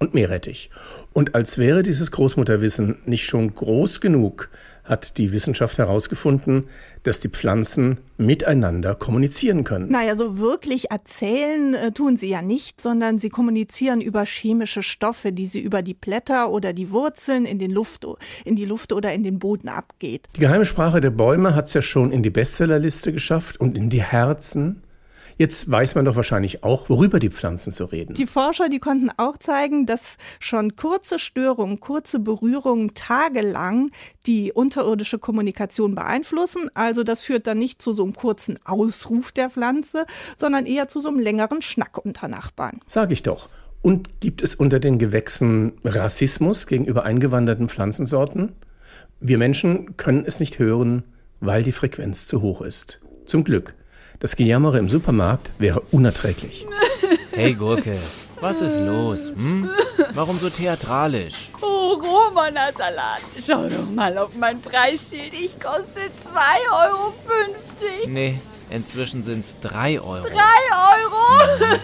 und Meerrettich. Und als wäre dieses Großmutterwissen nicht schon groß genug, hat die Wissenschaft herausgefunden, dass die Pflanzen miteinander kommunizieren können. Naja, so wirklich erzählen äh, tun sie ja nicht, sondern sie kommunizieren über chemische Stoffe, die sie über die Blätter oder die Wurzeln in, den Luft, in die Luft oder in den Boden abgeht. Die geheime Sprache der Bäume hat es ja schon in die Bestsellerliste geschafft und in die Herzen. Jetzt weiß man doch wahrscheinlich auch, worüber die Pflanzen so reden. Die Forscher, die konnten auch zeigen, dass schon kurze Störungen, kurze Berührungen tagelang die unterirdische Kommunikation beeinflussen. Also das führt dann nicht zu so einem kurzen Ausruf der Pflanze, sondern eher zu so einem längeren Schnack unter Nachbarn. Sag ich doch. Und gibt es unter den Gewächsen Rassismus gegenüber eingewanderten Pflanzensorten? Wir Menschen können es nicht hören, weil die Frequenz zu hoch ist. Zum Glück. Das Gejammer im Supermarkt wäre unerträglich. Hey Gurke, was ist los? Hm? Warum so theatralisch? Oh, Romaner Salat. Schau doch mal auf mein Preisschild. Ich koste 2,50 Euro. Nee, inzwischen sind's 3 Euro. 3 Euro?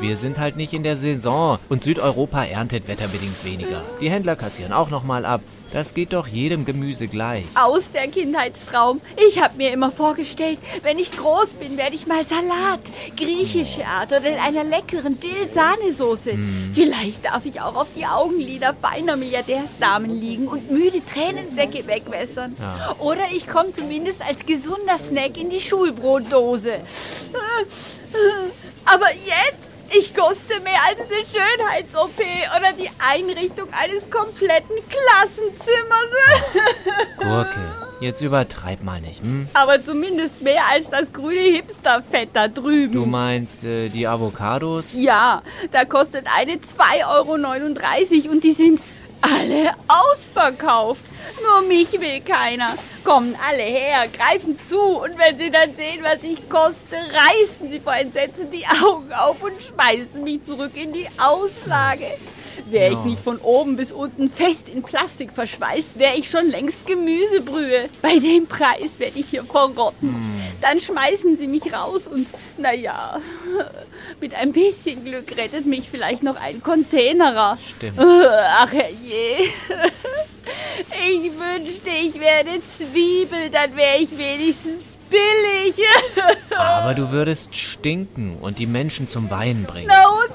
Wir sind halt nicht in der Saison und Südeuropa erntet wetterbedingt weniger. Die Händler kassieren auch nochmal ab. Das geht doch jedem Gemüse gleich. Aus der Kindheitstraum. Ich habe mir immer vorgestellt, wenn ich groß bin, werde ich mal Salat, griechische Art oder in einer leckeren Dill-Sahnesoße. Hm. Vielleicht darf ich auch auf die Augenlider feiner Milliardärsdamen liegen und müde Tränensäcke wegwässern. Ja. Oder ich komme zumindest als gesunder Snack in die Schulbrotdose. Aber jetzt ich koste mehr als eine Schönheits-OP oder die Einrichtung eines kompletten Klassenzimmers. Gurke, jetzt übertreib mal nicht, hm? Aber zumindest mehr als das grüne Hipsterfett da drüben. Du meinst äh, die Avocados? Ja, da kostet eine 2,39 Euro und die sind alle ausverkauft. Nur mich will keiner. Kommen alle her, greifen zu und wenn sie dann sehen, was ich koste, reißen sie vor Entsetzen die Augen auf und schmeißen mich zurück in die Auslage. Wäre ich nicht von oben bis unten fest in Plastik verschweißt, wäre ich schon längst Gemüsebrühe. Bei dem Preis werde ich hier verrotten. Dann schmeißen sie mich raus und, naja, mit ein bisschen Glück rettet mich vielleicht noch ein Containerer. Stimmt. Ach herrje. Ich wünschte, ich wäre eine Zwiebel, dann wäre ich wenigstens billig. Aber du würdest stinken und die Menschen zum Weinen bringen. Na und?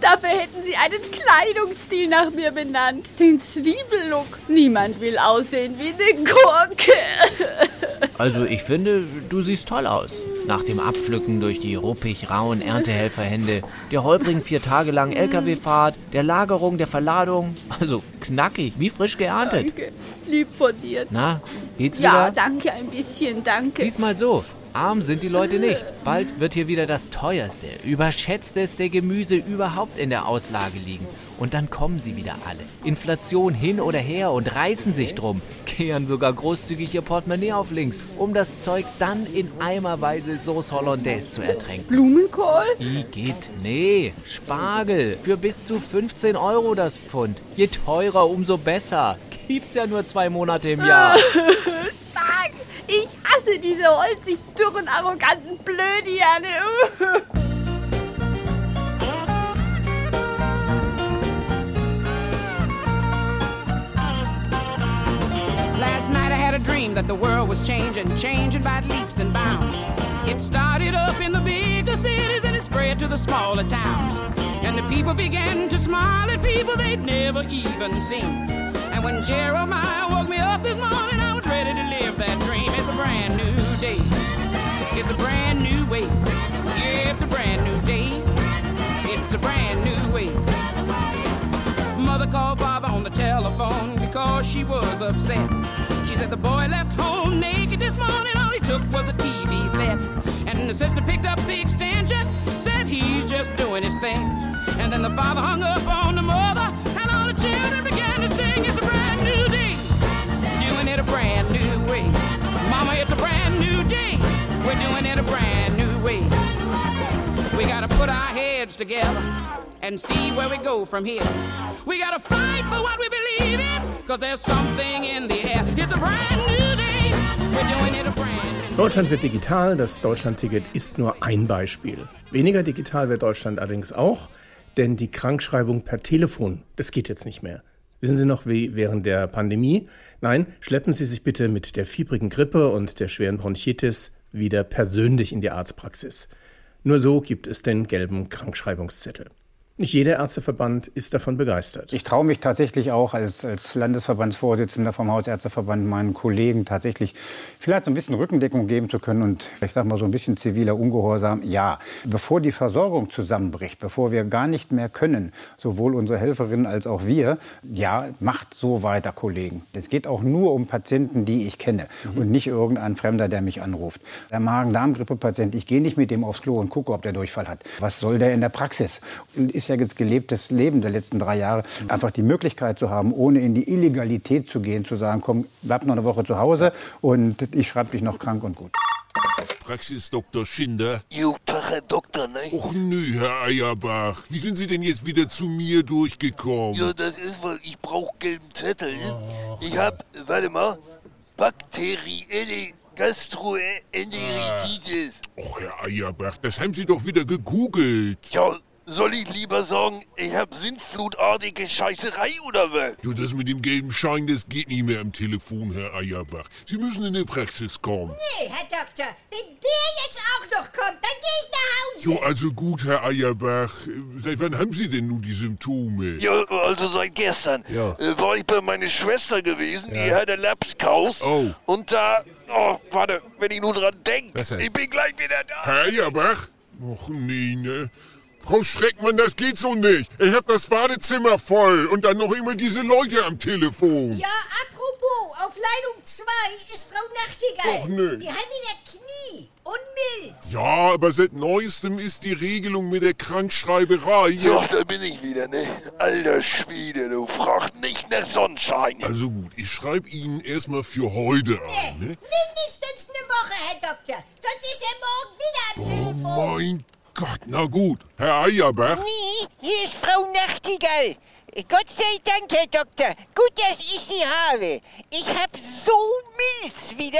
Dafür hätten sie einen Kleidungsstil nach mir benannt. Den Zwiebellook. Niemand will aussehen wie eine Gurke. Also ich finde, du siehst toll aus. Nach dem Abpflücken durch die ruppig rauen Erntehelferhände, der holprigen vier Tage langen LKW-Fahrt, der Lagerung, der Verladung. Also knackig, wie frisch geerntet. Danke. Lieb von dir. Na, geht's Ja, wieder? danke ein bisschen, danke. Diesmal so. Arm sind die Leute nicht. Bald wird hier wieder das teuerste, überschätzteste Gemüse überhaupt in der Auslage liegen. Und dann kommen sie wieder alle. Inflation hin oder her und reißen sich drum. Kehren sogar großzügig ihr Portemonnaie auf links, um das Zeug dann in eimerweise Sauce Hollandaise zu ertränken. Blumenkohl? Wie geht? Nee, Spargel. Für bis zu 15 Euro das Pfund. Je teurer, umso besser. Gibt's ja nur zwei Monate im Jahr. Stark. Ich hasse diese holzig dürren, arroganten Blödiane. that the world was changing, changing by leaps and bounds. It started up in the bigger cities and it spread to the smaller towns. And the people began to smile at people they'd never even seen. And when Jeremiah woke me up this morning, I was ready to live that dream. It's a brand new day. It's a brand new way. Yeah, it's a brand new day. It's a brand new way. Mother called Baba on the telephone because she was upset. Said the boy left home naked this morning. All he took was a TV set. And the sister picked up the extension, said he's just doing his thing. And then the father hung up on the mother, and all the children began to sing. It's a brand new day, doing it a brand new way. Mama, it's a brand new day. We're doing it a brand new way. We gotta put our heads together and see where we go from here. We gotta fight for what we believe in, cause there's something in the air. It's a brand new day. We're doing it a brand Deutschland wird digital, das Deutschlandticket ist nur ein Beispiel. Weniger digital wird Deutschland allerdings auch, denn die Krankschreibung per Telefon, das geht jetzt nicht mehr. Wissen Sie noch, wie während der Pandemie? Nein, schleppen Sie sich bitte mit der fiebrigen Grippe und der schweren Bronchitis wieder persönlich in die Arztpraxis. Nur so gibt es den gelben Krankschreibungszettel. Nicht jeder Ärzteverband ist davon begeistert. Ich traue mich tatsächlich auch als, als Landesverbandsvorsitzender vom Hausärzteverband meinen Kollegen tatsächlich vielleicht so ein bisschen Rückendeckung geben zu können und ich sage mal so ein bisschen ziviler Ungehorsam. Ja, bevor die Versorgung zusammenbricht, bevor wir gar nicht mehr können, sowohl unsere Helferinnen als auch wir, ja, macht so weiter, Kollegen. Es geht auch nur um Patienten, die ich kenne mhm. und nicht irgendein Fremder, der mich anruft. Der Magen-Darm-Grippe-Patient, ich gehe nicht mit dem aufs Klo und gucke, ob der Durchfall hat. Was soll der in der Praxis? Ist ja jetzt gelebtes Leben der letzten drei Jahre, einfach die Möglichkeit zu haben, ohne in die Illegalität zu gehen, zu sagen, komm, bleib noch eine Woche zu Hause und ich schreibe dich noch krank und gut. Praxis Dr. Schinder. Jo, Tag, Herr Doktor, ne? Och nö, Herr Eierbach. Wie sind Sie denn jetzt wieder zu mir durchgekommen? Ja, das ist, weil ich brauche gelben Zettel. Oh. Ich hab, warte mal, bakterielle Gastroenteritis. Och, Herr Eierbach, das haben Sie doch wieder gegoogelt. Ja, soll ich lieber sagen, ich hab sinnflutartige Scheißerei oder was? Du, das mit dem gelben Schein, das geht nicht mehr am Telefon, Herr Eierbach. Sie müssen in die Praxis kommen. Nee, Herr Doktor, wenn der jetzt auch noch kommt, dann geh ich nach Hause. Jo, also gut, Herr Eierbach. Seit wann haben Sie denn nun die Symptome? Ja, also seit gestern. Ja. Äh, war ich bei meiner Schwester gewesen, ja. die hatte Lapskaus. Oh. Und da, oh, warte, wenn ich nur dran denke, ich bin gleich wieder da. Herr Eierbach? Och nee, ne? Frau Schreckmann, das geht so nicht. Ich hab das Badezimmer voll und dann noch immer diese Leute am Telefon. Ja, apropos, auf Leitung 2 ist Frau Nachtigall. Och nö. Die hat in der Knie und Milz. Ja, aber seit neuestem ist die Regelung mit der Krankschreiberei. Ja, da bin ich wieder, ne? Alter Schwede, du fragst nicht nach Sonnenschein. Also gut, ich schreibe Ihnen erstmal für heute an, ne? mindestens eine Woche, Herr Doktor. Sonst ist er morgen wieder am Oh Telefon. mein Gott, na gut. Herr Eierbach? Nee, hier ist Frau Nachtigall. Gott sei Dank, Herr Doktor. Gut, dass ich Sie habe. Ich hab so Milz wieder.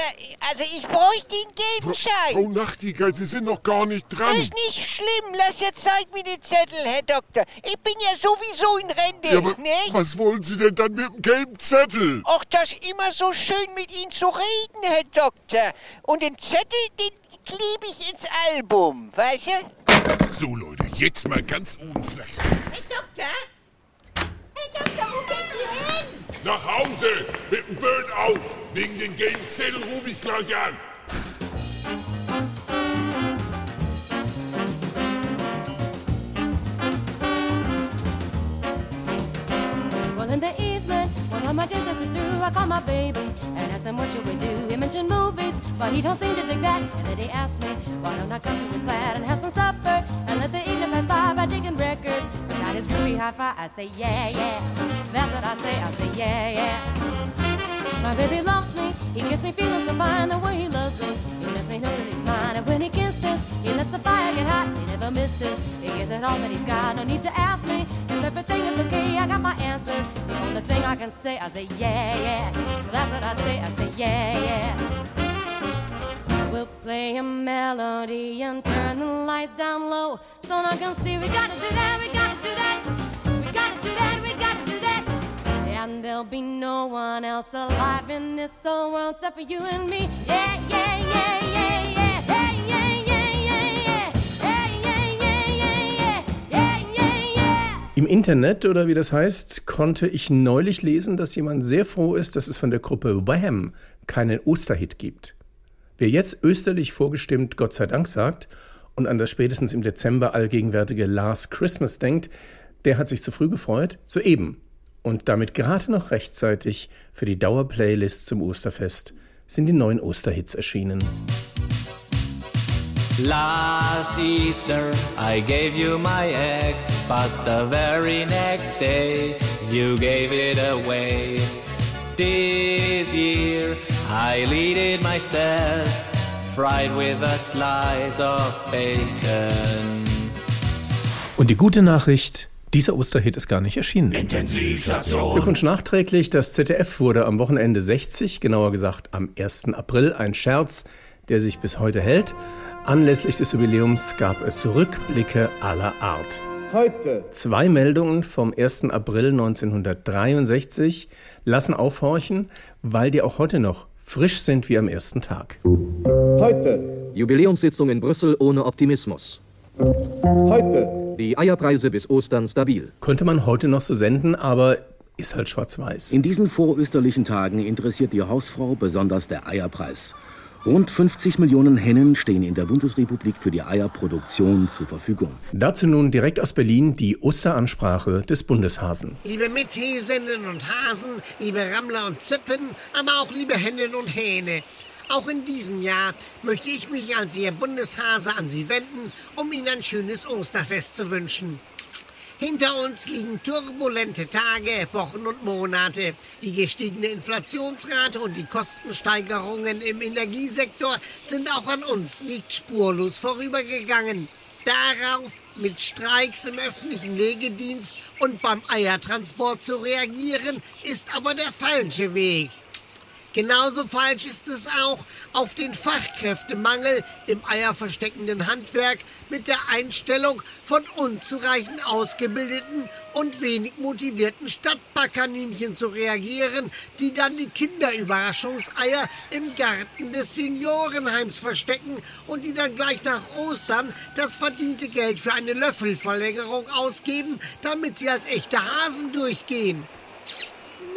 Also ich bräuchte den gelben Schein. Frau Nachtigall, Sie sind noch gar nicht Das dran. ist nicht schlimm. Lass ja Zeit mit den Zettel, Herr Doktor. Ich bin ja sowieso in Rente, Ja, nicht? was wollen Sie denn dann mit dem gelben Zettel? Ach, das ist immer so schön mit Ihnen zu reden, Herr Doktor. Und den Zettel, den klebe ich ins Album, weißt du? So, Leute, jetzt mal ganz ohne Flachs. Herr Doktor? Herr Doktor, wo gehen Sie hin? Nach Hause mit dem Burnout. Wegen den gelben Zettel rufe ich gleich an. Well, in the evening, when all my days are through, I call my baby and ask him what should we do. He mentioned movies, but he don't seem to dig that. And then he asked me, why don't I come to his flat and have some supper and let the evening pass by by digging records beside his groovy hi-fi. I say, yeah, yeah. That's what I say. I say, yeah, yeah. My baby loves me, he gets me feeling so fine the way he loves me. He lets me know that he's mine, and when he kisses, he lets the fire get hot. He never misses, he gives it all that he's got. No need to ask me if everything is okay. I got my answer. The only thing I can say, I say yeah, yeah. That's what I say. I say yeah, yeah. We'll play a melody and turn the lights down low so one can see. We gotta do that. We gotta do that. We gotta do that. We gotta do that. And there'll be no one else alive in this whole world except for you and me. Yeah, yeah, yeah, yeah, yeah. Hey, yeah. Im Internet oder wie das heißt, konnte ich neulich lesen, dass jemand sehr froh ist, dass es von der Gruppe Wham keinen Osterhit gibt. Wer jetzt österlich vorgestimmt Gott sei Dank sagt und an das spätestens im Dezember allgegenwärtige Last Christmas denkt, der hat sich zu früh gefreut, soeben. Und damit gerade noch rechtzeitig für die Dauerplaylist zum Osterfest sind die neuen Osterhits erschienen. Last Easter I gave you my egg, but the very next day you gave it away. Year I lead it myself, fried with a slice of bacon. Und die gute Nachricht, dieser Osterhit ist gar nicht erschienen. Intensivstation. Glückwunsch nachträglich, das ZDF wurde am Wochenende 60, genauer gesagt am 1. April, ein Scherz, der sich bis heute hält. Anlässlich des Jubiläums gab es Rückblicke aller Art. Heute. Zwei Meldungen vom 1. April 1963 lassen aufhorchen, weil die auch heute noch frisch sind wie am ersten Tag. Heute. Jubiläumssitzung in Brüssel ohne Optimismus. Heute. Die Eierpreise bis Ostern stabil. Könnte man heute noch so senden, aber ist halt schwarz-weiß. In diesen vorösterlichen Tagen interessiert die Hausfrau besonders der Eierpreis. Rund 50 Millionen Hennen stehen in der Bundesrepublik für die Eierproduktion zur Verfügung. Dazu nun direkt aus Berlin die Osteransprache des Bundeshasen. Liebe Mithäsinnen und Hasen, liebe Rammler und Zippen, aber auch liebe Hennen und Hähne. Auch in diesem Jahr möchte ich mich als Ihr Bundeshase an Sie wenden, um Ihnen ein schönes Osterfest zu wünschen. Hinter uns liegen turbulente Tage, Wochen und Monate. Die gestiegene Inflationsrate und die Kostensteigerungen im Energiesektor sind auch an uns nicht spurlos vorübergegangen. Darauf mit Streiks im öffentlichen Legedienst und beim Eiertransport zu reagieren, ist aber der falsche Weg. Genauso falsch ist es auch, auf den Fachkräftemangel im eierversteckenden Handwerk mit der Einstellung von unzureichend ausgebildeten und wenig motivierten Stadtbackaninchen zu reagieren, die dann die Kinderüberraschungseier im Garten des Seniorenheims verstecken und die dann gleich nach Ostern das verdiente Geld für eine Löffelverlängerung ausgeben, damit sie als echte Hasen durchgehen.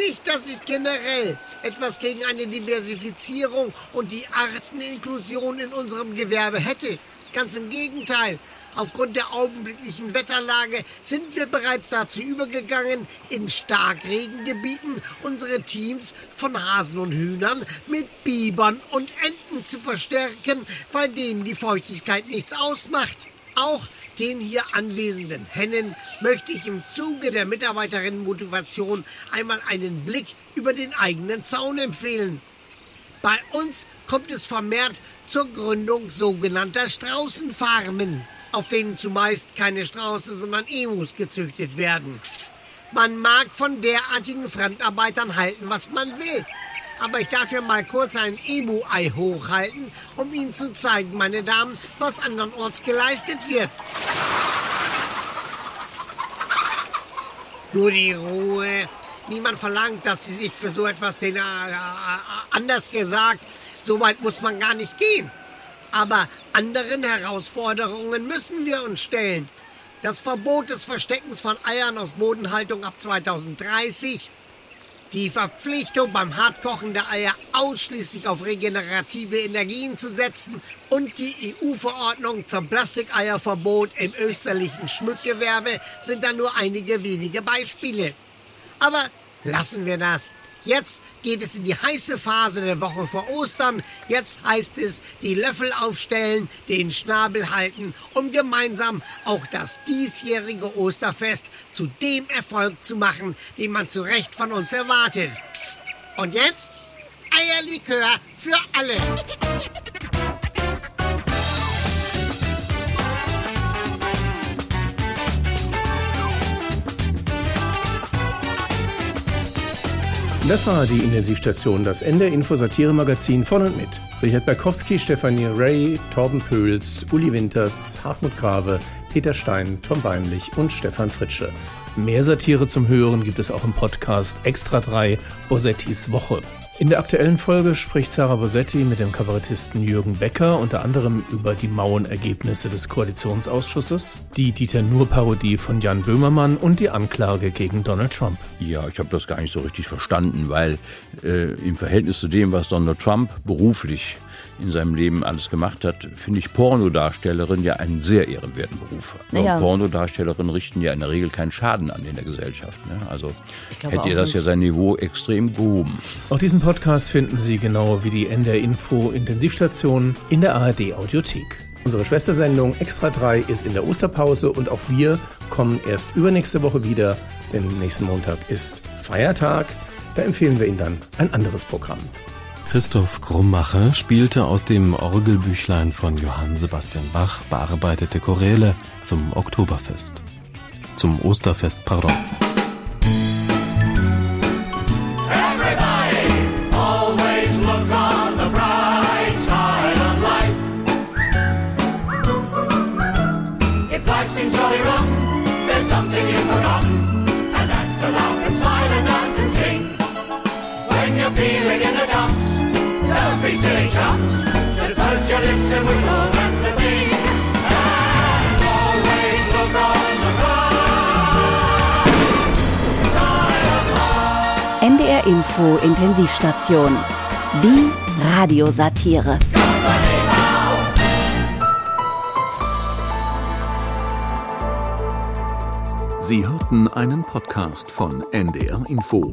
Nicht, dass ich generell etwas gegen eine Diversifizierung und die Arteninklusion in unserem Gewerbe hätte. Ganz im Gegenteil. Aufgrund der augenblicklichen Wetterlage sind wir bereits dazu übergegangen, in Starkregengebieten unsere Teams von Hasen und Hühnern mit Bibern und Enten zu verstärken, weil denen die Feuchtigkeit nichts ausmacht. Auch den hier anwesenden Hennen möchte ich im Zuge der Mitarbeiterinnenmotivation einmal einen Blick über den eigenen Zaun empfehlen. Bei uns kommt es vermehrt zur Gründung sogenannter Straußenfarmen, auf denen zumeist keine Strauße, sondern Emus gezüchtet werden. Man mag von derartigen Fremdarbeitern halten, was man will aber ich darf ja mal kurz ein Emu-Ei hochhalten, um Ihnen zu zeigen, meine Damen, was andernorts geleistet wird. Nur die Ruhe. Niemand verlangt, dass Sie sich für so etwas den, äh, äh, anders gesagt, so weit muss man gar nicht gehen. Aber anderen Herausforderungen müssen wir uns stellen. Das Verbot des Versteckens von Eiern aus Bodenhaltung ab 2030 die Verpflichtung beim Hartkochen der Eier ausschließlich auf regenerative Energien zu setzen und die EU-Verordnung zum Plastikeierverbot im österlichen Schmückgewerbe sind da nur einige wenige Beispiele. Aber lassen wir das. Jetzt geht es in die heiße Phase der Woche vor Ostern. Jetzt heißt es, die Löffel aufstellen, den Schnabel halten, um gemeinsam auch das diesjährige Osterfest zu dem Erfolg zu machen, den man zu Recht von uns erwartet. Und jetzt Eierlikör für alle. Das war die Intensivstation, das Ende Info-Satire-Magazin von und mit Richard Berkowski, Stefanie Ray, Torben Pöls, Uli Winters, Hartmut Grave, Peter Stein, Tom Beinlich und Stefan Fritsche. Mehr Satire zum Hören gibt es auch im Podcast Extra 3 Bosettis Woche. In der aktuellen Folge spricht Sarah Bosetti mit dem Kabarettisten Jürgen Becker unter anderem über die Mauenergebnisse des Koalitionsausschusses, die Dieter Nuhr-Parodie von Jan Böhmermann und die Anklage gegen Donald Trump. Ja, ich habe das gar nicht so richtig verstanden, weil äh, im Verhältnis zu dem, was Donald Trump beruflich in seinem Leben alles gemacht hat, finde ich Pornodarstellerin ja einen sehr ehrenwerten Beruf. Ja. Pornodarstellerinnen richten ja in der Regel keinen Schaden an in der Gesellschaft. Ne? Also hätte ihr das ja nicht. sein Niveau extrem gehoben. Auch diesen Podcast finden Sie genau wie die NDR Info Intensivstation in der ARD Audiothek. Unsere Schwestersendung Extra 3 ist in der Osterpause und auch wir kommen erst übernächste Woche wieder, denn nächsten Montag ist Feiertag. Da empfehlen wir Ihnen dann ein anderes Programm. Christoph Krummacher spielte aus dem Orgelbüchlein von Johann Sebastian Bach bearbeitete Choräle zum Oktoberfest. Zum Osterfest, pardon. Gesellschaft des Pöscherlichen Reformen verdient. And always look on the ground. NDR Info Intensivstation. Die Radiosatire. Sie hörten einen Podcast von NDR Info.